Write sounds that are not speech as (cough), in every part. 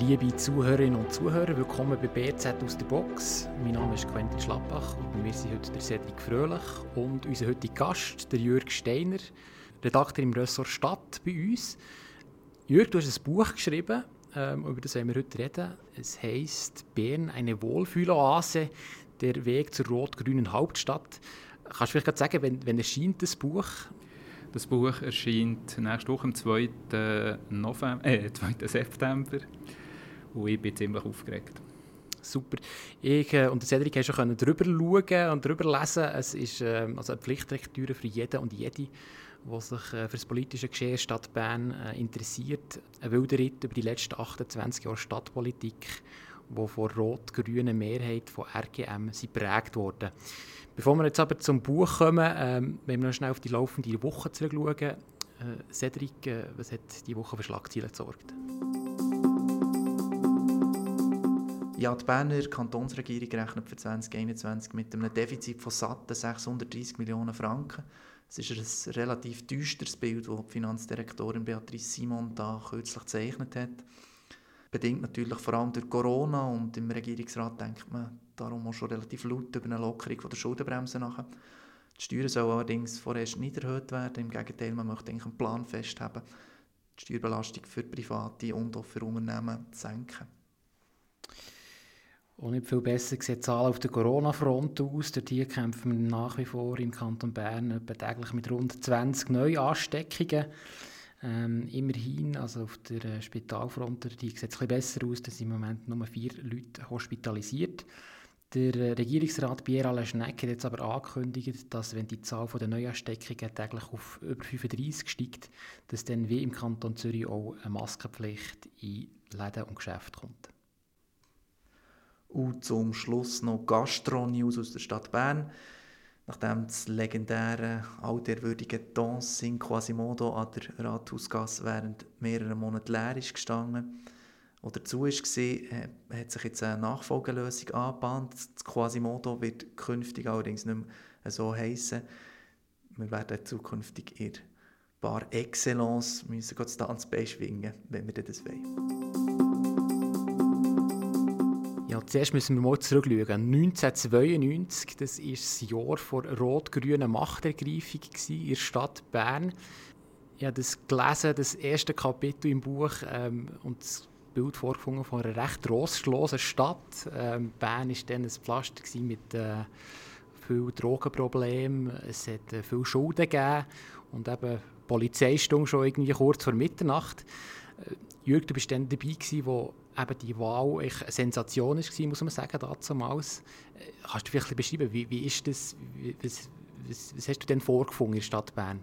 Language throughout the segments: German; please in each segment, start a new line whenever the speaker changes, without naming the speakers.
Liebe Zuhörerinnen und Zuhörer, willkommen bei BZ aus der Box. Mein Name ist Quentin Schlappach und wir sind heute der Cedric Fröhlich und unser heutiger Gast, der Jürg Steiner, Redakteur im Ressort Stadt bei uns. Jürg, du hast ein Buch geschrieben, ähm, über das wir heute reden. Es heisst «Bern, eine Wohlfühloase, der Weg zur rot-grünen Hauptstadt». Kannst du vielleicht sagen, wenn, wenn erscheint das Buch?
Das Buch erscheint nächste Woche am 2. November, äh, (laughs) 2. September. Und ich bin ziemlich aufgeregt.
Super. Ich äh, und Cedric haben schon drüber schauen und drüber lesen. Es ist äh, also eine Pflichtlektüre für jeden und jede, der sich äh, für das politische Geschehen Stadt Bern äh, interessiert. Ein wilder Ritt über die letzten 28 Jahre Stadtpolitik, die von rot-grüner Mehrheit von RGM geprägt wurde. Bevor wir jetzt aber zum Buch kommen, ähm, wenn wir noch schnell auf die laufende Woche zurückschauen. Äh, Cedric, äh, was hat die Woche für Schlagzeilen gesorgt?
Ja, die Berner Kantonsregierung rechnet für 2021 mit einem Defizit von satten 630 Millionen Franken. Es ist ein relativ düsteres Bild, das die Finanzdirektorin Beatrice Simon da kürzlich gezeichnet hat. Bedingt natürlich vor allem durch Corona und im Regierungsrat denkt man darum auch schon relativ laut über eine Lockerung der Schuldenbremse nach. Die Steuern sollen allerdings vorerst nicht erhöht werden. Im Gegenteil, man möchte einen Plan festhalten, die Steuerbelastung für Private und auch für Unternehmen zu senken.
Und nicht viel besser sieht die Zahl auf der Corona-Front aus. Dort hier kämpfen wir nach wie vor im Kanton Bern täglich mit rund 20 Neuansteckungen. Ähm, immerhin, also auf der äh, Spitalfront, sieht es ein bisschen besser aus, da sind im Moment nur vier Leute hospitalisiert. Der äh, Regierungsrat Pierre Alain Schneck hat jetzt aber angekündigt, dass wenn die Zahl der Neuansteckungen täglich auf über 35 steigt, dass dann wie im Kanton Zürich auch eine Maskenpflicht in Läden und Geschäfte kommt.
Und zum Schluss noch Gastro-News aus der Stadt Bern. Nachdem das legendäre, alterwürdige Dancing Quasimodo an der Rathausgasse während mehrerer Monate leer ist gestanden oder zu äh, hat sich jetzt eine Nachfolgelösung angebahnt. Das Quasimodo wird künftig allerdings nicht mehr so heißen. Wir werden zukünftig in Bar Excellence müssen das Tanzbein schwingen, wenn wir das wollen.
Zuerst müssen wir mal zurückschauen. 1992, das war das Jahr der rot-grünen Machtergreifung in der Stadt Bern. Ich habe das gelesen, das erste Kapitel im Buch, ähm, und das Bild vorgefunden von einer recht rostlosen Stadt. Ähm, Bern war dann ein Pflaster mit äh, vielen Drogenproblemen. Es hat äh, viele Schulden gegeben und eben Polizeistunde schon irgendwie kurz vor Mitternacht. Äh, Jürg, du bist dann dabei gewesen, wo eben die Wahl eine Sensation war, muss man sagen, damals. Äh, kannst du vielleicht beschreiben, wie, wie ist das, wie, was, was, was, hast du denn vorgefunden in der Stadt Bern?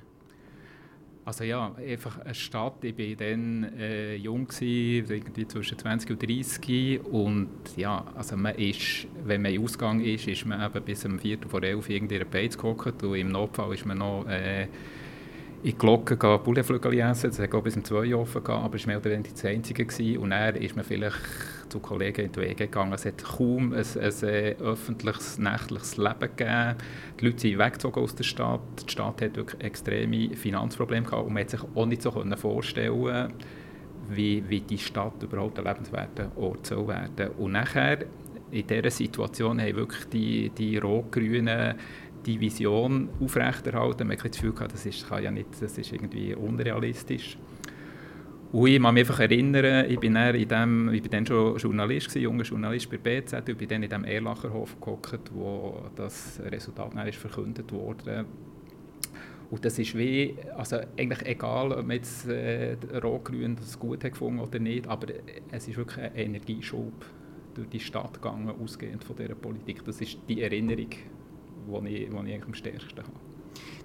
Also ja, einfach eine Stadt, ich war dann äh, jung, gewesen, irgendwie zwischen 20 und 30 und ja, also man ist, wenn man im Ausgang ist, ist man eben bis um 4 vor 11 irgendwie in der Beiz gehockt und im Notfall ist man noch äh, in die Glocke Pouletflügel essen. Das hat bis um 2 Uhr offen, gehabt, aber es war mehr oder weniger das Einzige. Gewesen. Und dann ist man vielleicht zu Kollegen in die Wege gegangen. Es hat kaum ein, ein, äh, öffentliches, nächtliches Leben gegeben. Die Leute sind weggezogen aus der Stadt. Die Stadt hat wirklich extreme Finanzprobleme gehabt und man konnte sich auch nicht so vorstellen wie, wie die Stadt überhaupt ein lebenswerter Ort soll werden. Und nachher, in dieser Situation, haben wirklich die, die rot-grünen die Vision aufrechterhalten. Man hat das Gefühl gehabt, das ist, kann ja nicht, das ist irgendwie unrealistisch. Und ich kann mich einfach erinnern, ich bin dann, in dem, ich bin dann schon Journalist, gewesen, junger Journalist bei BZ, und bin dann in dem Erlacherhof gehockt, wo das Resultat dann ist verkündet wurde. Und das ist wie, also eigentlich egal, ob man jetzt äh, Rot-Grün das gut hat gefunden oder nicht, aber es ist wirklich ein Energieschub durch die Stadt gegangen, ausgehend von dieser Politik. Das ist die Erinnerung, wo ich, wo ich am stärksten habe.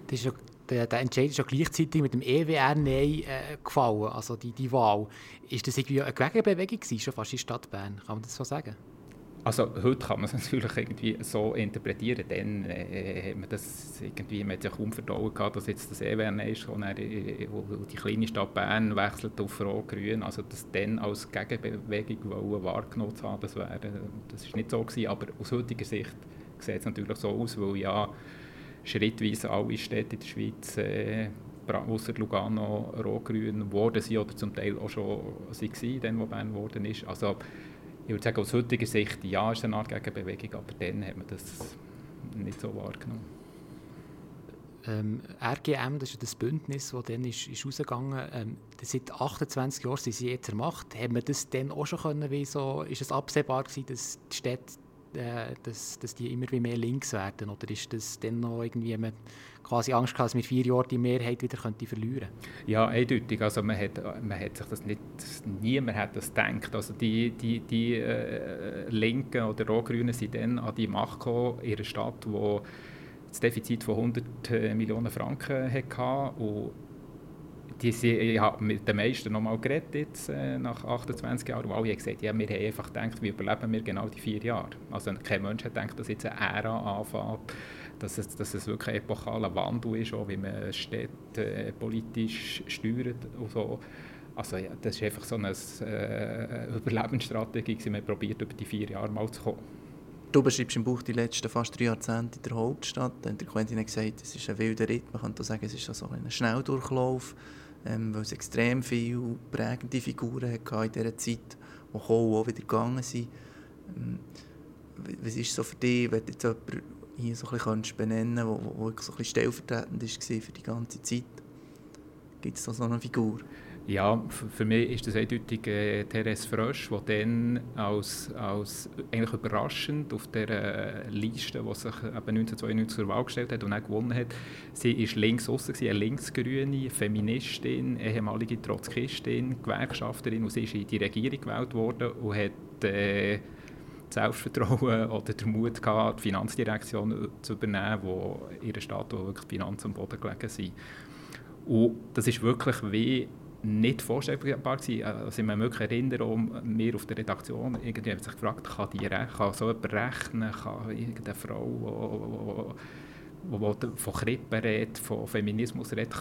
Das ist ja, der, der Entscheid ist ja gleichzeitig mit dem EWR-Nein äh, gefallen, also die, die Wahl. Ist das irgendwie eine Gegenbewegung gewesen, schon fast in Stadt Bern? Kann man das so sagen?
Also heute kann man es (laughs) natürlich irgendwie so interpretieren, dann äh, hat man das irgendwie, man hat ja kaum verdauen gehabt, dass jetzt das EWR ist, wo, dann, äh, wo die kleine Stadt Bern wechselt auf Rot-Grün, also das dann als Gegenbewegung wahrgenommen zu haben, das, wäre, das ist nicht so gewesen, aber aus heutiger Sicht sieht es natürlich so aus, weil ja schrittweise alle Städte in der Schweiz äh, außer Lugano rot-grün geworden sind oder zum Teil auch schon waren, dann, wo Bern geworden ist. Also ich würde sagen, aus heutiger Sicht ja, ist eine Art Gegenbewegung, aber dann hat man das nicht so wahrgenommen.
Ähm, RGM, das ist das Bündnis, das dann ist, ist rausgegangen ähm, Seit 28 Jahren sind sie jetzt ermacht. Haben wir das dann auch schon können, wie so, ist es absehbar gewesen, dass die Städte äh, dass, dass die immer mehr links werden? Oder ist das dann noch irgendwie, man quasi Angst gehabt, dass mit vier Jahren die Mehrheit wieder könnte verlieren
Ja, eindeutig. Also man hat, man hat sich das nicht, niemand hat das gedacht. Also die, die, die äh, Linken oder Rot-Grünen sind dann an die Macht gekommen in einer Stadt, die das Defizit von 100 äh, Millionen Franken hatte und die, ich habe mit den meisten noch mal geredet jetzt, äh, nach 28 Jahren, und alle haben gesagt, ja, wir haben einfach gedacht, wie überleben wir genau die vier Jahre. Also kein Mensch hat gedacht, dass jetzt eine Ära anfängt, dass es, dass es wirklich ein epochaler Wandel ist, auch wie man Städte äh, politisch steuert und so. Also ja, das war einfach so eine äh, Überlebensstrategie, wir probiert, über die vier Jahre mal zu kommen.
Du beschreibst im Buch die letzten fast drei Jahrzehnte in der Hauptstadt. Dann der Quentin hat gesagt, es ist ein wilder Ritt. Man könnte sagen, es ist so ein Schnelldurchlauf ähm, weil es extrem viele prägende Figuren hatte in dieser Zeit, die auch wieder gegangen sind. Ähm, was ist so für dich, wenn du jetzt jemanden hier so ein bisschen benennen kannst, der so stellvertretend war für die ganze Zeit? Gibt es da so eine Figur?
Ja, für mich ist das eindeutig äh, Therese Frösch, die dann als, als eigentlich überraschend auf der Liste, die sich eben 1992 zur Wahl gestellt hat und auch gewonnen hat, sie ist links außen, eine linksgrüne Feministin, ehemalige Trotzkistin, Gewerkschafterin und sie ist in die Regierung gewählt worden und hat äh, Selbstvertrauen (laughs) oder den Mut gehabt, die Finanzdirektion zu übernehmen, wo ihre Stadt wo wirklich Finanzen am Boden gelegen sind. Und das ist wirklich wie nicht vorstellbar gewesen. Also ich mich erinnern, wir auf der Redaktion irgendwie haben sich gefragt, kann, die, kann so jemand rechnen, kann irgendeine Frau, die von Krippen redet, von Feminismus redet,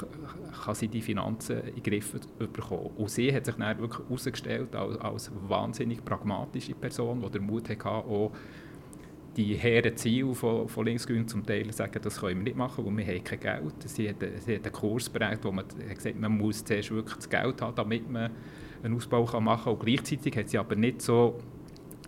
kann sie die Finanzen in den Griff bekommen. Und sie hat sich dann wirklich herausgestellt als, als wahnsinnig pragmatische Person, die den Mut hatte, auch die hehren Ziele von, von Linksgrün zum Teil sagen, das können wir nicht machen, weil wir haben kein Geld. Sie hat, sie hat einen Kurs bereitet, wo man hat gesagt man muss zuerst wirklich das Geld haben, damit man einen Ausbau kann machen kann. Gleichzeitig hat sie aber nicht so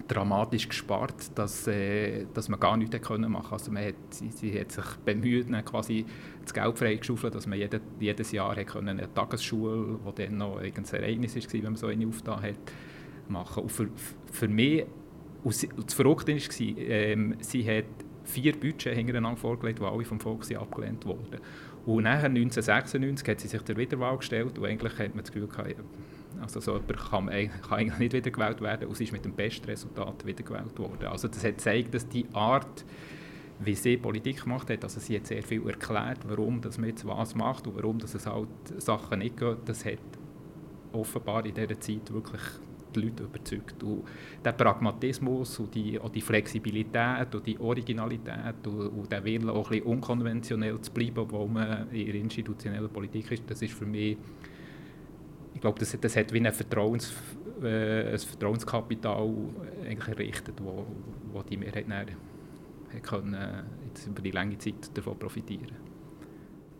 dramatisch gespart, dass, äh, dass man gar nichts können machen also man hat, sie, sie hat sich bemüht, quasi das Geld freigeschaufelt, dass man jede, jedes Jahr können eine Tagesschule, wo dann noch ein Ereignis war, wenn man so eine aufgetan hat, machen. Und für, für mich das Verrückte war, ähm, sie hat vier Budgets hintereinander vorgelegt, die alle vom Volk abgelehnt wurden. Und nachher, 1996, hat sie sich der Wiederwahl gestellt und eigentlich hat man das Gefühl gehabt, also so jemand kann, kann eigentlich nicht wiedergewählt werden und sie ist mit dem besten Resultat wiedergewählt worden. Also das hat gezeigt, dass die Art, wie sie Politik gemacht hat, also sie hat sehr viel erklärt, warum dass man jetzt was macht und warum dass es halt Sachen nicht geht, das hat offenbar in dieser Zeit wirklich die Leute überzeugt. Und der Pragmatismus und die, auch die Flexibilität und die Originalität und, und der Wille, auch ein bisschen unkonventionell zu bleiben, obwohl man in der institutionellen Politik ist, das ist für mich, ich glaube, das, das hat wie ein, Vertrauens, äh, ein Vertrauenskapital eigentlich errichtet, wo, wo die Mehrheit dann, können, jetzt über die lange Zeit davon profitieren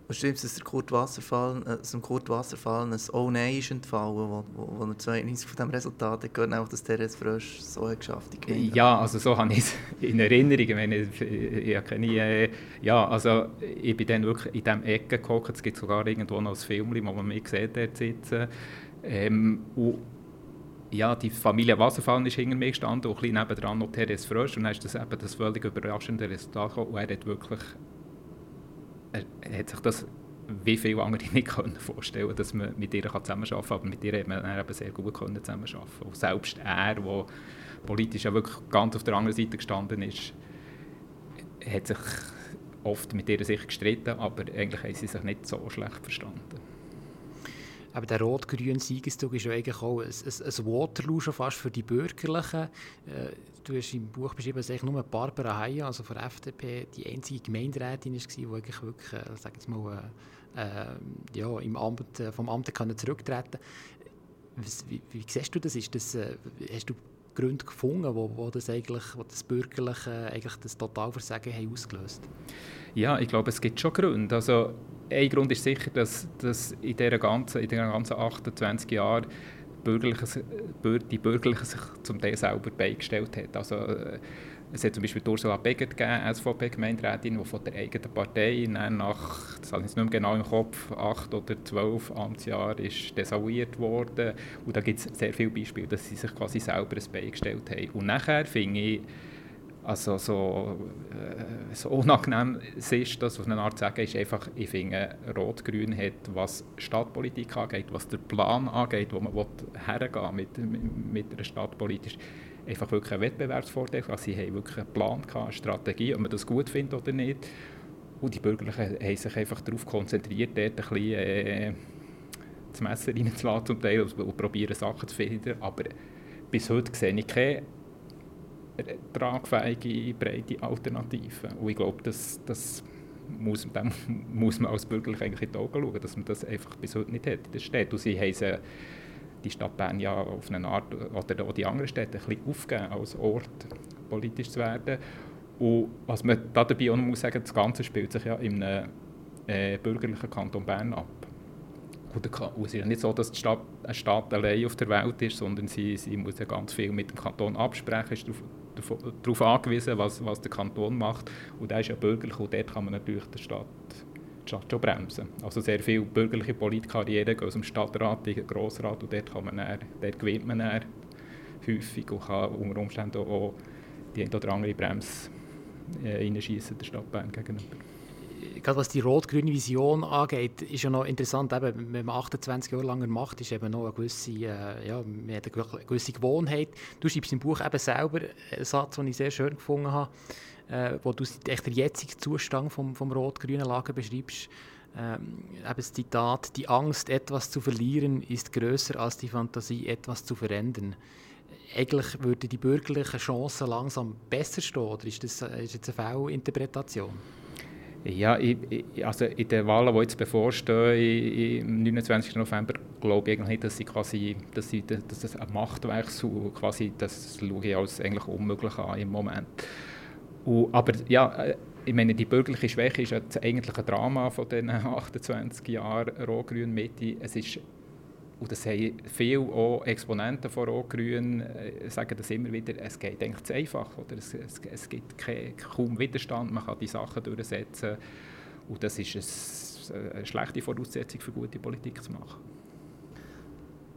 Du schreibst, dass, Kurt Wasserfall, äh, dass dem Kurt Wasserfall ein «Oh nein» ist entfallen, wo, wo, wo er 92 von diesem Resultat hat gehört, auch dass Therese Frösch so hat geschafft hat.
Ja, also so habe ich es in Erinnerung. Ich, meine, ich, ich äh, ja, also ich bin dann wirklich in diesem Ecke geguckt. Es gibt sogar irgendwo noch ein Film, wo man mich sieht, dort sitzen. Ähm, und ja, die Familie Wasserfall ist hinter mir gestanden und ein bisschen nebendran noch Therese Frösch. Und dann ist das eben das völlig überraschende Resultat gekommen. Und er hat wirklich er hat sich das wie viele andere (laughs) nicht können vorstellen dass man mit ihr zusammenarbeiten kann. Aber mit ihr hat man eben sehr gut zusammenarbeiten Und selbst er, der politisch ja wirklich ganz auf der anderen Seite gestanden ist, hat sich oft mit ihr sich gestritten, aber eigentlich haben sie sich nicht so schlecht verstanden.
Aber der rot-grüne Siegeszug ist ja eigentlich auch ein, ein, ein Waterloo schon fast für die Bürgerlichen. Äh, du hast im Buch beschrieben, dass nur Barbara Heyer, also von der FDP, die einzige Gemeinderätin war, die wirklich, wirklich äh, sag jetzt mal, äh, äh ja, im Amt, vom Amt kann zurücktreten wie, wie, siehst du das? Ist das äh, hast du Gründe gefunden, wo, wo das eigentlich, wo das Bürgerliche eigentlich das Totalversagen haben ausgelöst
Ja, ich glaube, es gibt schon Gründe. Also ein Grund ist sicher, dass, dass in, dieser ganzen, ganzen 28 Jahren die Bürgerlichen sich zum Teil selber beigestellt hat. Also, äh, es hat zum Beispiel Ursula Begert gegeben, SVP-Gemeinderätin, die von der eigenen Partei nach, das habe ich nicht mehr genau im Kopf, acht oder zwölf Amtsjahren ist desavouiert worden. Und da gibt es sehr viele Beispiele, dass sie sich quasi selber ein Bein gestellt haben. Und nachher finde ich, also so, äh, so unangenehm es ist, das auf eine Art zu sagen, ist einfach, ich finde, Rot-Grün hat, was Stadtpolitik angeht, was der Plan angeht, wo man hergehen mit, mit, einer Stadtpolitik, einfach wirklich einen Wettbewerbsvorteil. Also sie haben wirklich einen Plan, eine Strategie, ob man das gut findet oder nicht. Und die Bürgerlichen haben sich einfach darauf konzentriert, dort ein bisschen äh, das Messer reinzulassen zum Teil und, und probieren Sachen zu finden. Aber bis heute sehe ich keine tragfähige, breite Alternative. Und ich glaube, das, das muss, dem (laughs) muss man als Bürgerlich in die Augen schauen, dass man das einfach bis heute nicht hat in der. Und sie haben die Stadt Bern ja auf eine Art, oder auch die anderen Städte, ein bisschen aufgegeben, als Ort politisch zu werden. Und was man da dabei auch noch muss sagen, das Ganze spielt sich ja in einem äh, bürgerlichen Kanton Bern ab. Und es ist ja nicht so, dass die Stadt eine Stadt allein auf der Welt ist, sondern sie, sie muss ja ganz viel mit dem Kanton absprechen, ist darauf angewiesen, was, was der Kanton macht. Und der ist ja bürgerlich und dort kann man natürlich die Stadt, Stadt schon bremsen. Also sehr viele bürgerliche Politkarrieren gehen aus dem Stadtrat in den Grossrat und dort, kann man dann, dort gewinnt man dann häufig und kann unter Umständen auch die eine oder andere Bremse äh, reinschießen der Stadt Bern gegenüber
gerade was die rot-grüne Vision angeht, ist ja noch interessant, eben, wenn man 28 Jahre lang macht, ist eben noch eine gewisse, äh, ja, man hat eine gewisse Gewohnheit. Du schreibst im Buch eben selber einen Satz, den ich sehr schön gefunden habe, äh, wo du echt den jetzigen Zustand vom, vom rot-grünen Lager beschreibst. Ähm, eben das Zitat, die Angst, etwas zu verlieren, ist größer als die Fantasie, etwas zu verändern. Eigentlich würden die bürgerlichen Chancen langsam besser stehen, oder ist das, ist das eine Fehlinterpretation?
Ja, ich, also in den Wahlen, die jetzt bevorstehen, am 29. November, glaube ich nicht, dass, sie quasi, dass, sie, dass das ein Machtwechsel quasi, das schaue ich als eigentlich unmöglich an im Moment. Und, aber ja, ich meine, die bürgerliche Schwäche ist ja das eigentliche Drama von den 28 (laughs) Jahren Rot-Grün-Mitte. Es ist und das haben viele auch Exponenten von Rot-Grün äh, sagen das immer wieder, es geht eigentlich zu einfach. Oder? Es, es, es gibt keine, kaum Widerstand, man kann die Sachen durchsetzen. Und das ist eine, eine schlechte Voraussetzung für gute Politik zu machen.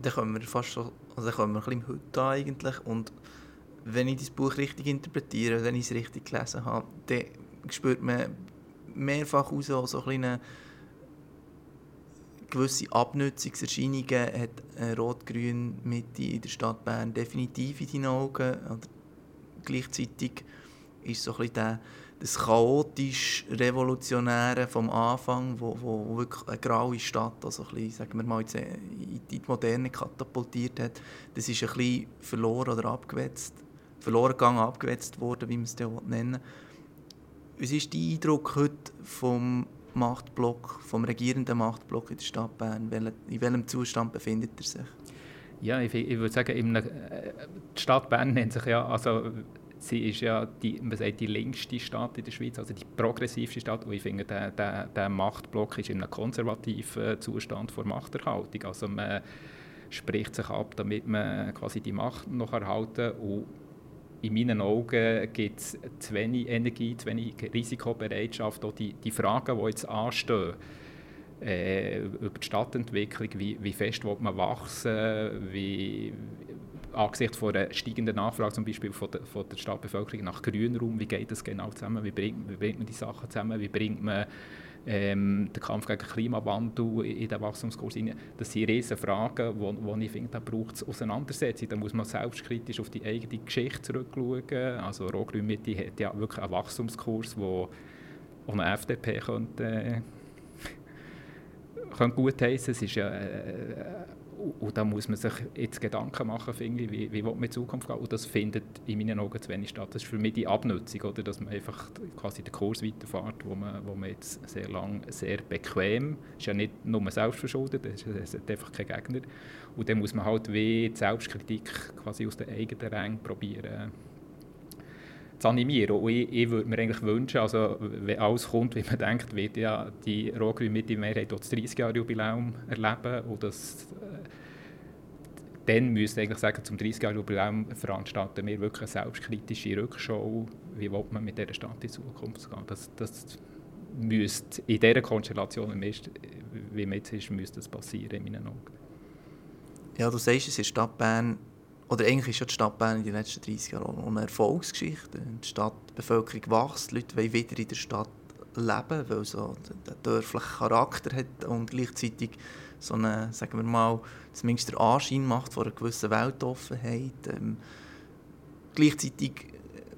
Dann kommen wir fast so, also dann kommen wir ein bisschen heute an eigentlich. Und wenn ich das Buch richtig interpretiere, wenn ich es richtig gelesen habe, dann spürt man mehrfach aus so ein kleinen gewisse Abnutzungserscheinungen hat eine rot-grün Mitte in der Stadt Bern definitiv in deinen Augen. Oder gleichzeitig ist so ein der, das chaotisch Revolutionäre vom Anfang, wo, wo wirklich eine graue Stadt, also ein bisschen, sagen wir mal, in die Moderne katapultiert hat, das ist ein bisschen verloren oder abgewetzt, verloren gegangen, abgewetzt worden, wie man es nennen will. Was ist dein Eindruck heute vom Machtblock, vom regierenden Machtblock in der Stadt Bern? In welchem Zustand befindet er sich?
Ja, ich, ich würde sagen, in, äh, die Stadt Bern nennt sich ja, also sie ist ja die, man sagt, die längste Stadt in der Schweiz, also die progressivste Stadt. Und ich finde, der, der, der Machtblock ist in einem konservativen Zustand vor Machterhaltung. Also man spricht sich ab, damit man quasi die Macht noch erhalten und in meinen Augen gibt es zu wenig Energie, zu wenig Risikobereitschaft, auch die, die Fragen, die jetzt anstehen, äh, über die Stadtentwicklung, wie, wie fest will man wachsen, wie, angesichts von einer steigenden Nachfrage zum Beispiel von der, von der Stadtbevölkerung nach Grünraum, wie geht das genau zusammen, wie bringt, wie bringt man die Sachen zusammen, wie bringt man ähm, der Kampf gegen den Klimawandel in den Wachstumskurs. Das sind riesige Fragen, wo, wo ich finde, da braucht es Auseinandersetzung. Da muss man selbstkritisch auf die eigene Geschichte zurückschauen. Also Rot-Grün Mitte hat ja wirklich einen Wachstumskurs, wo eine FDP könnte, äh, (laughs) könnte gut heißen. Es ist ja äh, und da muss man sich jetzt Gedanken machen, finde ich, wie, wie will man in Zukunft gehen. Und das findet in meinen Augen zu wenig statt. Das ist für mich die Abnutzung, oder? dass man einfach quasi den Kurs weiterfährt, wo man, wo man jetzt sehr lang sehr bequem, ist ja nicht nur selbst verschuldet, es hat einfach keinen Gegner. Und dann muss man halt wie die Selbstkritik quasi aus den eigenen Rängen probieren zu animieren. Und ich, ich würde mir eigentlich wünschen, also wenn alles kommt, wie man denkt, wird ja die rot-grüne Mitte-Mehrheit das 30-Jahre-Jubiläum erleben und das äh, dann müsste ich eigentlich sagen, zum 30-Jahre-Jubiläum veranstalten wir wirklich eine selbstkritische Rückschau, wie will man mit dieser Stadt in Zukunft gehen. Das, das müsste in dieser Konstellation, wie man jetzt ist, müsste das passieren in meinen Augen.
Ja, du sagst, es ist Stadt Bern oder eigentlich ist ja die Stadt Bern in den letzten 30 Jahren eine Erfolgsgeschichte. Die Stadtbevölkerung wächst, die Leute wollen wieder in der Stadt leben, weil so einen dörflichen Charakter hat und gleichzeitig so eine, sagen wir mal, zumindest der Anschein macht von einer gewissen Weltoffenheit. Ähm, gleichzeitig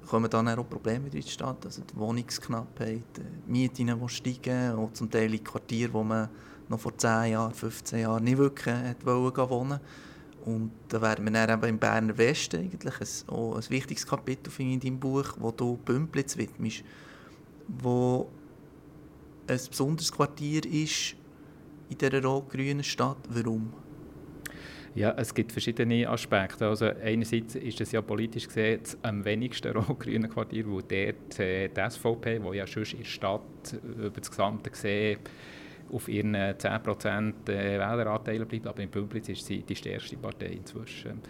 kommen dann auch Probleme in die Stadt, also die Wohnungsknappheit, die Mieten, die steigen, und zum Teil in Quartieren, wo man noch vor 10 Jahren, 15 Jahren nicht wirklich wohnen wollte. Und da wären wir dann eben im Berner Westen eigentlich ein, auch ein wichtiges Kapitel finde in deinem Buch, wo du Bümplitz widmest, wo ein besonderes Quartier ist in dieser rot-grünen Stadt. Warum?
Ja, es gibt verschiedene Aspekte. Also einerseits ist es ja politisch gesehen das am wenigsten rot-grüne Quartier, wo dort äh, die SVP, die ja schon in der Stadt über das Gesamte gesehen auf ihren 10% äh, Wähleranteil bleibt, aber in Bümplitz ist sie die stärkste Partei inzwischen.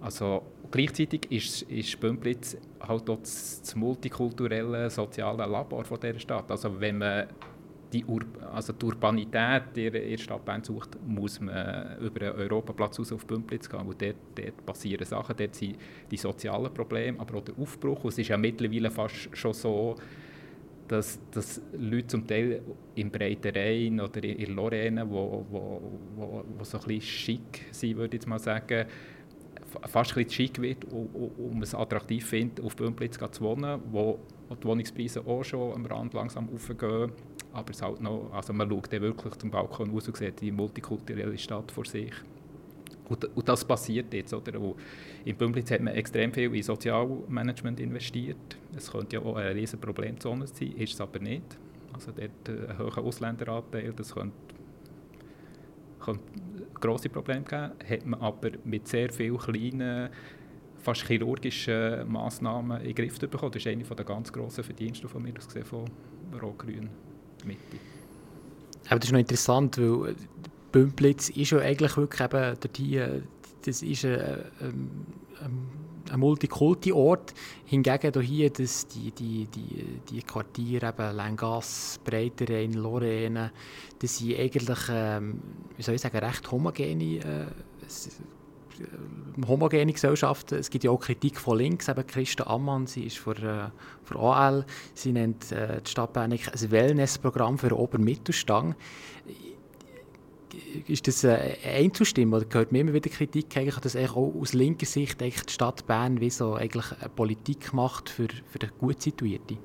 Also gleichzeitig ist, ist Bümplitz halt auch das, das multikulturelle soziale Labor von dieser Stadt. Also wenn man die, Ur also die Urbanität in der Stadt Bern sucht, muss man über einen Europaplatz aus auf Bümplitz gehen, wo dort, dort passieren Sachen, dort sind die sozialen Probleme, aber auch der Aufbruch. Und es ist ja mittlerweile fast schon so, dass, dass Leute zum Teil im Breiten Rhein oder in Lorraine, wo, wo, wo, wo so ein bisschen schick sind, würde ich jetzt mal sagen, fast ein schick wird, um es attraktiv findet, auf Bümplitz zu wohnen, wo die Wohnungspreise auch schon am Rand langsam aufgehen. Aber es halt noch, also man schaut dann wirklich zum Balkon raus und sieht die multikulturelle Stadt vor sich. Und, das passiert jetzt. Oder? In Bümplitz hat man extrem viel in Sozialmanagement investiert. Es könnte ja auch eine riesige Problemzone sein, ist es aber nicht. Also dort ein hoher Ausländeranteil, das könnte, könnte grosse Probleme geben. Hat man aber mit sehr vielen kleinen, fast chirurgischen Massnahmen in den Griff bekommen. Das ist eine der ganz grossen Verdienste von mir aus gesehen von Rot-Grün Mitte.
Aber das ist noch interessant, weil Bümplitz ist ja eigentlich wirklich eben hier, das ist ein, ein, ein Multikulti-Ort. Hingegen hier das, die, die, die, die Quartiere, eben Langas, Breiterein, Lorraine, das sind eigentlich, ähm, wie soll ich sagen, recht homogene äh, homogene Gesellschaften. Es gibt ja auch Kritik von links. Eben Christa Ammann, sie ist von, äh, von AL, sie nennt äh, die Stadt Bern ein Wellnessprogramm für den Obermittelstand ist das eine Einzelstimme oder gehört mir immer wieder Kritik, eigentlich, dass auch aus linker Sicht die Stadt Bern wie so eigentlich Politik macht für, für den gut Situierten?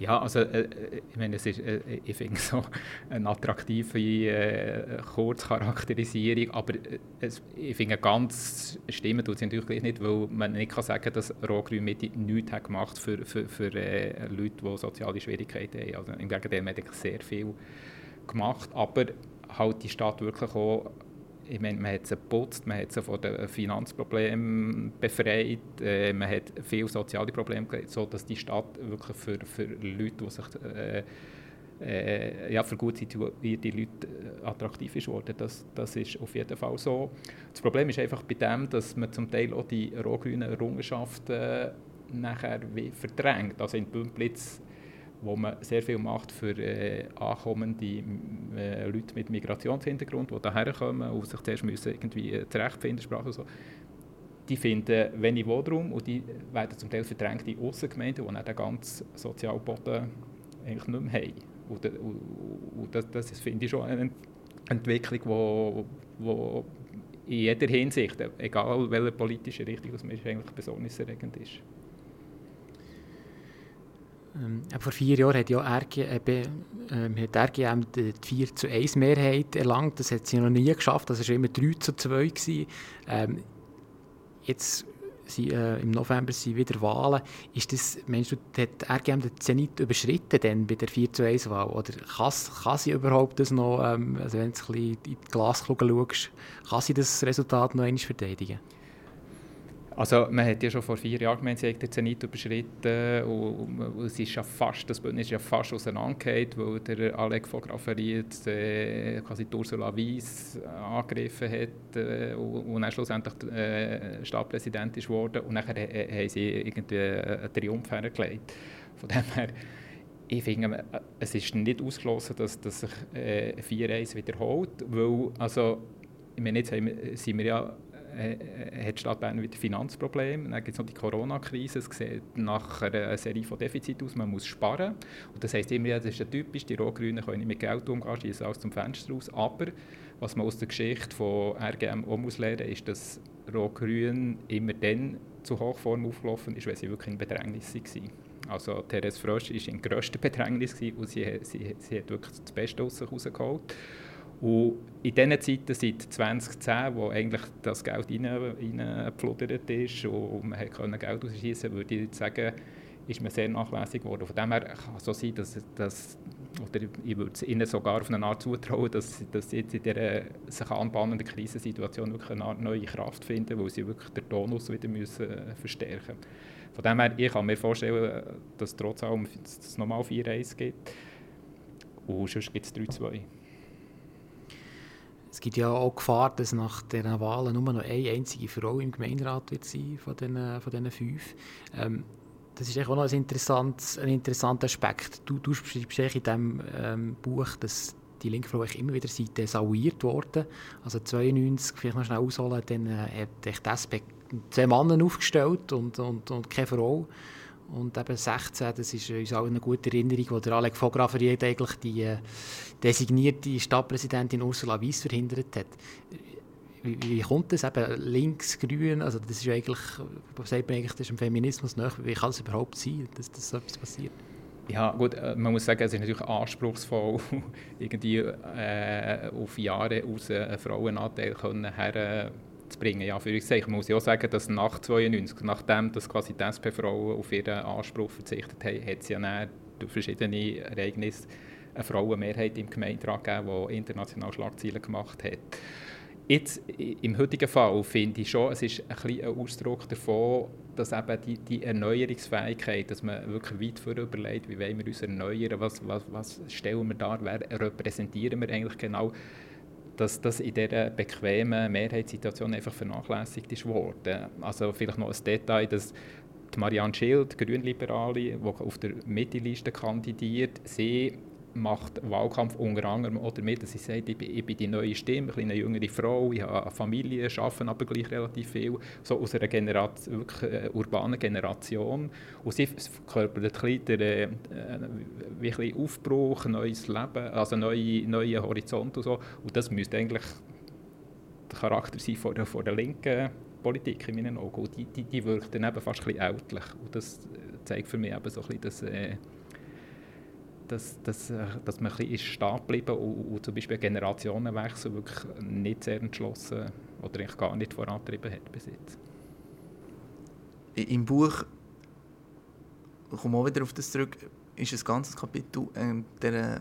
Ja, also äh, ich meine, es ist, äh, ich finde so eine attraktive äh, Kurzcharakterisierung, aber äh, es, ich finde ganz stimmen tut es natürlich nicht, weil man nicht kann sagen, dass Rot-Grün Mitte nichts hat gemacht für, für, für äh, Leute, die soziale Schwierigkeiten haben. Also im Gegenteil, man hat sehr viel gemacht, aber halt die Stadt wirklich auch ich meine, man hat sie geputzt, man hat sie von den Finanzproblemen befreit, äh, man hat viele soziale Probleme sodass die Stadt wirklich für, für Leute, die sich äh, äh, ja, für gut situierte Leute äh, attraktiv ist worden. Das, das ist auf jeden Fall so. Das Problem ist einfach bei dem, dass man zum Teil auch die rot-grünen Errungenschaften nachher verdrängt. Also in Bümplitz wo man sehr viel macht für äh, ankommende äh, Leute mit Migrationshintergrund, die hierher kommen und sich zuerst müssen irgendwie äh, zurechtfinden Sprache so. Die finden wenig Wohnraum und die werden zum Teil verdrängt in Aussengemeinden, die dann den ganzen Sozialboden eigentlich nicht mehr haben. Und, und, und das, das finde ich schon eine Entwicklung, die wo, wo in jeder Hinsicht, egal welche politische Richtung man ist, eigentlich besorgniserregend ist.
Ähm, vor vier Jahren hat ja RG, äh, äh, hat RGM die 4 zu 1 Mehrheit erlangt. Das hat sie noch nie geschafft. Das war immer 3 zu 2. Gewesen. Ähm, jetzt sind, äh, im November sind wieder Wahlen. Ist das, meinst du, hat RGM den Zenit überschritten denn bei der 4 zu 1 Wahl? Oder kann, kann sie überhaupt das noch, ähm, also wenn du in die Glaskugel schaust, kann sie das Resultat noch einmal verteidigen?
Also man hat ja schon vor vier Jahren gemeint, sie hätte den Zenit überschritten und, und es ist ja fast, das Bündnis ist ja fast auseinandergefallen, weil der Alec von Grafferiet äh, quasi Ursula Weiss angegriffen hat äh, und, und dann schlussendlich äh, Stadtpräsident ist geworden und nachher äh, haben sie irgendwie einen Triumph hergelegt. Von dem her, ich finde, es ist nicht ausgeschlossen, dass, dass sich äh, 4-1 wiederholt, weil, also, ich meine, jetzt sind wir ja äh, äh, hat die Stadt Bern wieder Finanzprobleme. Dann gibt es noch die Corona-Krise. Es sieht nach einer Serie von Defiziten aus, man muss sparen. Und das heisst immer, das ist ja typisch, die Rot-Grünen können nicht mit Geld umgehen, schießen alles zum Fenster raus. Aber was man aus der Geschichte von RGM auch muss lernen ist, dass Rot-Grün immer dann zu Hochform aufgelaufen ist, wenn sie wirklich in Bedrängnis waren. Also Therese Frösch war in grösster Bedrängnis und sie, sie, sie hat wirklich das Beste aus sich rausgeholt. Und in diesen Zeiten, seit 2010, wo eigentlich das Geld reingefludert ist und man konnte Geld ausschießen, würde ich sagen, ist man sehr nachlässig geworden. Von dem her kann es so sein, dass, dass oder ich würde es ihnen sogar auf eine Art zutrauen, dass, dass sie jetzt in dieser sich anbahnenden Krisensituation wirklich eine Art neue Kraft finden, weil sie wirklich den Tonus wieder müssen verstärken müssen. Von dem her, ich kann mir vorstellen, dass trotz allem es nochmal 4-1 gibt. Und sonst gibt es 3-2.
Es gibt ja auch Gefahr, dass nach diesen Wahlen nur noch eine einzige Frau im Gemeinderat wird sein von diesen, von diesen fünf. Ähm, das ist auch noch ein, interessantes, ein interessanter Aspekt. Du, du beschreibst in diesem ähm, Buch, dass die linke Frau immer wieder desavouiert worden. Also 92, vielleicht noch schnell ausholen, dann äh, hat die SP zwei Männer aufgestellt und, und, und keine Frau. Und eben 16, das ist uns auch eine gute Erinnerung, wo der Alec von Grafferiet eigentlich die äh, designierte Stadtpräsidentin Ursula Weiss verhindert hat. Wie, wie, kommt das? Eben links, grün, also das ist eigentlich, was sagt man eigentlich, das ist im Feminismus nach. Wie kann es überhaupt sein, dass, dass so etwas passiert?
Ja, gut, äh, man muss sagen, es ist natürlich anspruchsvoll, (laughs) irgendwie äh, auf Jahre aus einen Frauenanteil können her zu bringen. Ja, für ich muss ich auch sagen, dass nach 92, nachdem dass quasi die SP-Frauen auf ihren Anspruch verzichtet haben, hat es ja dann durch verschiedene Ereignisse eine Frauenmehrheit im Gemeinderat gegeben, die international Schlagzeilen gemacht hat. Jetzt, im heutigen Fall finde ich schon, es ist ein, ein Ausdruck davon, dass eben die, die Erneuerungsfähigkeit, dass man wirklich weit vor überlegt, wie wollen wir uns erneuern, was, was, was stellen wir dar, wer repräsentieren wir eigentlich genau, dass das in dieser bequemen Mehrheitssituation einfach vernachlässigt ist worden. Also vielleicht noch ein Detail, dass die Marianne Schild, Grünliberale, die auf der Mittelliste kandidiert, sie macht Wahlkampf unter anderem auch damit, dass sie sagt, ich bin, ich bin die neue Stimme, eine jüngere Frau, ich habe eine Familie, arbeite aber gleich relativ viel, so aus einer Generation, wirklich äh, urbanen Generation. Und sie verkörpert ein bisschen den äh, wirklich Aufbruch, neues Leben, also neue, neue Horizont und so. Und das müsste eigentlich der Charakter sein von der, von der linken Politik in meinen Augen. Und die, die, die wirkt dann eben fast ein bisschen ältlich. Und das zeigt für mich eben so ein bisschen, dass... Äh, dass, dass, äh, dass man ein bisschen stehen geblieben und, und zum Beispiel Generationenwechsel wirklich nicht sehr entschlossen oder eigentlich gar nicht vorantrieben hat bis jetzt.
Im Buch, ich komme auch wieder auf das zurück, ist ein ganzes Kapitel äh, der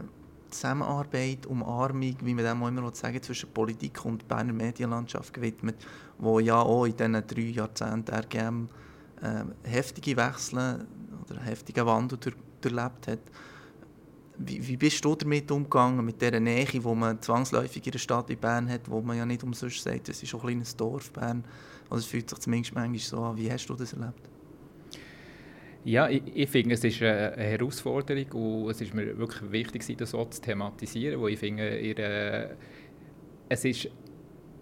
Zusammenarbeit, Umarmung, wie man dem auch immer sagen zwischen Politik und Berner Medienlandschaft gewidmet, wo ja auch in diesen drei Jahrzehnten RGM äh, heftige Wechsel oder heftige Wandel durch, durchlebt hat. Wie, wie bist du damit umgegangen, mit dieser Nähe, die man zwangsläufig in einer Stadt wie Bern hat, wo man ja nicht umsonst sagt, es ist ein kleines Dorf, Bern. Also es fühlt sich zumindest manchmal so an. Wie hast du das erlebt?
Ja, ich, ich finde, es ist eine Herausforderung und es ist mir wirklich wichtig, das so zu thematisieren, weil ich finde, ihre, es ist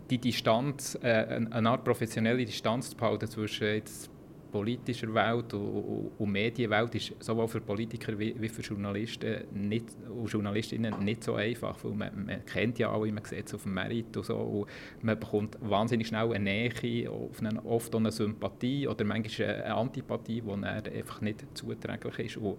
die Distanz, äh, eine Art professionelle Distanz zu behalten zwischen jetzt politischer Welt und, und Medienwelt ist sowohl für Politiker wie, wie für Journalisten nicht, und Journalistinnen nicht so einfach, weil man, man kennt ja alle, man sieht es auf dem Merit und so und man bekommt wahnsinnig schnell eine Nähe, eine, oft auch eine Sympathie oder manchmal eine Antipathie, die einfach nicht zuträglich ist. Und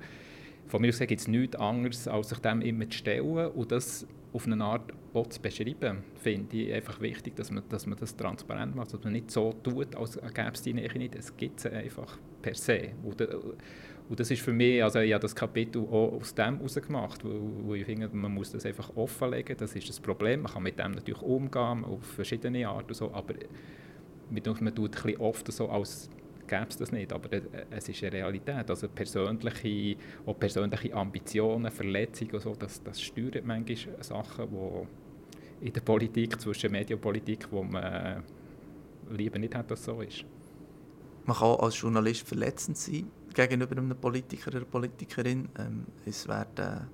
von mir aus gibt es nichts anderes, als sich dem immer zu stellen und das auf eine Art auch zu beschreiben, finde ich einfach wichtig, dass man, dass man das transparent macht, dass man nicht so tut, als gäbe es die Nähe nicht. Es gibt sie einfach per se. Und, und das ist für mich, also ich habe das Kapitel auch aus dem herausgemacht, wo, wo ich finde, man muss das einfach offenlegen, das ist das Problem. Man kann mit dem natürlich umgehen, auf verschiedene Arten, so, aber man tut ein oft so als gäbe es das nicht, aber es ist eine Realität. Also persönliche, auch persönliche Ambitionen, Verletzungen und so, das, das steuert manchmal Sachen, die in der Politik, zwischen Medien und Politik, wo man lieber nicht hat, dass so ist.
Man kann als Journalist verletzend sein gegenüber einem Politiker oder Politikerin. Ähm, es, werden,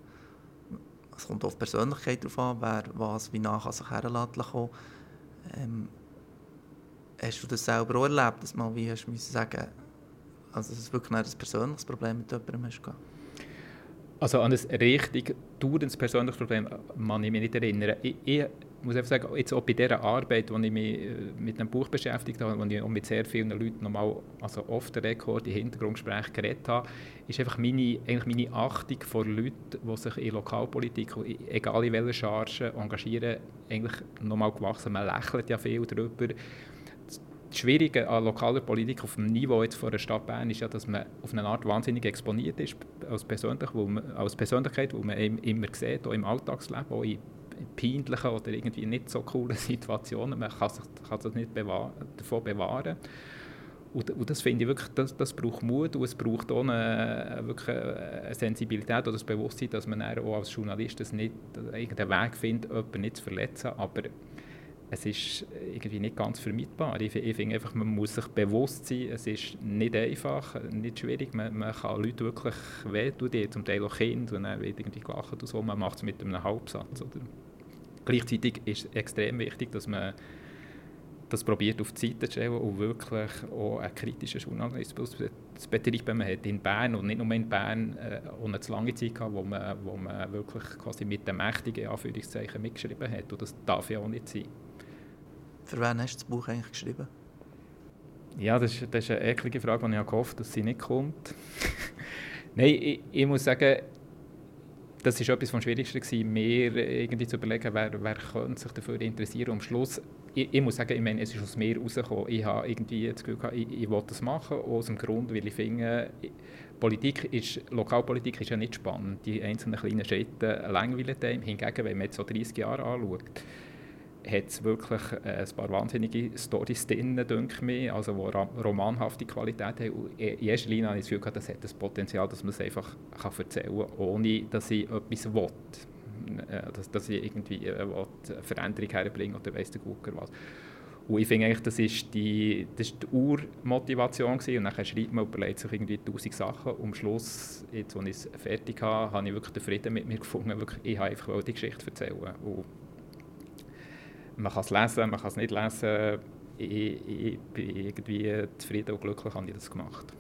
es kommt auf Persönlichkeit drauf an, wer was wie nach sich heranlassen kann. Ähm, hast du das selber auch erlebt, dass mal wie hast du sagen also dass es wirklich ein persönliches Problem mit jemandem hast gehabt?
Also an ein richtig dauerndes persönliches Problem kann ich mich nicht erinnern. Ich, ich muss einfach sagen, jetzt auch bei dieser Arbeit, wo ich mich äh, mit einem Buch beschäftigt habe, wo ich mit sehr vielen Leuten nochmal, also oft Rekord, in Hintergrundgesprächen geredet habe, ist einfach meine, eigentlich meine Achtung vor Leuten, die sich in Lokalpolitik, egal in welcher Charge, engagieren, eigentlich nochmal gewachsen. Man lächelt ja viel darüber. Das Schwierige an lokaler Politik auf dem Niveau jetzt von der Stadt Bern ist ja, dass man auf eine Art wahnsinnig exponiert ist als, Persönlich, wo man, als Persönlichkeit, wo man immer sieht, auch im Alltagsleben, auch in peinlichen oder irgendwie nicht so coolen (laughs) Situationen. Man kann sich, kann sich nicht bewahren, davon bewahren. Und, und, das finde ich wirklich, das, das braucht Mut und es braucht auch eine, wirklich eine Sensibilität oder das Bewusstsein, dass man auch als Journalist das nicht, irgendeinen Weg findet, jemanden nicht zu verletzen, aber es ist irgendwie nicht ganz vermeidbar. Ich, ich finde einfach, man muss sich bewusst sein, es ist nicht einfach, nicht schwierig, man, man kann Leute wirklich wehtun, die zum Teil auch Kinder, und dann wird irgendwie gelacht und so, man macht es mit einem Halbsatz. Oder? Gleichzeitig ist es extrem wichtig, dass man das probiert auf die Seite zu stellen und wirklich auch einen kritischen Journalismus zu betreiben. Man hat in Bern und nicht nur in Bern äh, eine zu lange Zeit gehabt, wo man, wo man wirklich quasi mit den mächtigen Anführungszeichen mitgeschrieben hat und das darf ja auch nicht sein.
Für wen hast du das Buch eigentlich geschrieben?
Ja, das ist, das ist eine eklige Frage, die ich gehofft dass sie nicht kommt. (laughs) Nein, ich, ich, muss sagen, das war etwas vom Schwierigsten, gewesen, mir irgendwie zu überlegen, wer, wer könnte sich dafür interessieren. Am Schluss, ich, ich, muss sagen, ich meine, es ist aus mir rausgekommen. Ich habe irgendwie das Gefühl gehabt, ich, ich will das machen, aus dem Grund, weil ich finde, Politik ist, Lokalpolitik ist ja nicht spannend. Die einzelnen kleinen Schritte langweilen einem. Hingegen, wenn man jetzt so 30 Jahre anschaut, hat es wirklich äh, ein paar wahnsinnige Storys drin, denke ich also wo romanhafte Qualität haben. Und in erster Linie habe ich das Gefühl, das hat das Potenzial, dass man es einfach kann erzählen kann, ohne dass ich etwas will. Äh, dass, dass ich irgendwie äh, eine Veränderung herbringe oder weiss der Gucker was. Und ich finde das ist die, das ist die Urmotivation gewesen. Und dann schreibt man, überlegt sich irgendwie tausend Sachen. Und am Schluss, jetzt, als ich es fertig habe, habe ich wirklich den Frieden mit mir gefunden. Wirklich, ich habe einfach die Geschichte erzählen. Und man kann es lesen, man kann es nicht lesen. Ich, ich, bin irgendwie zufrieden und glücklich, habe ich das gemacht.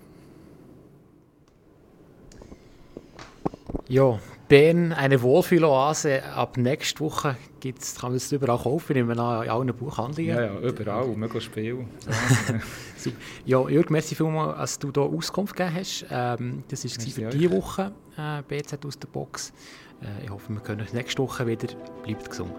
Ja, Bern, eine Wohlfühloase. Ab nächster Woche gibt's, kann man es überall kaufen, in allen Buchhandlungen.
Ja, ja überall, möglichst viel. (laughs)
ja, Jörg, merci vielmals, dass du hier Auskunft gegeben hast. Ähm, das war für diese Woche äh, BZ aus der Box. Äh, ich hoffe, wir können nächste Woche wieder. Bleibt gesund.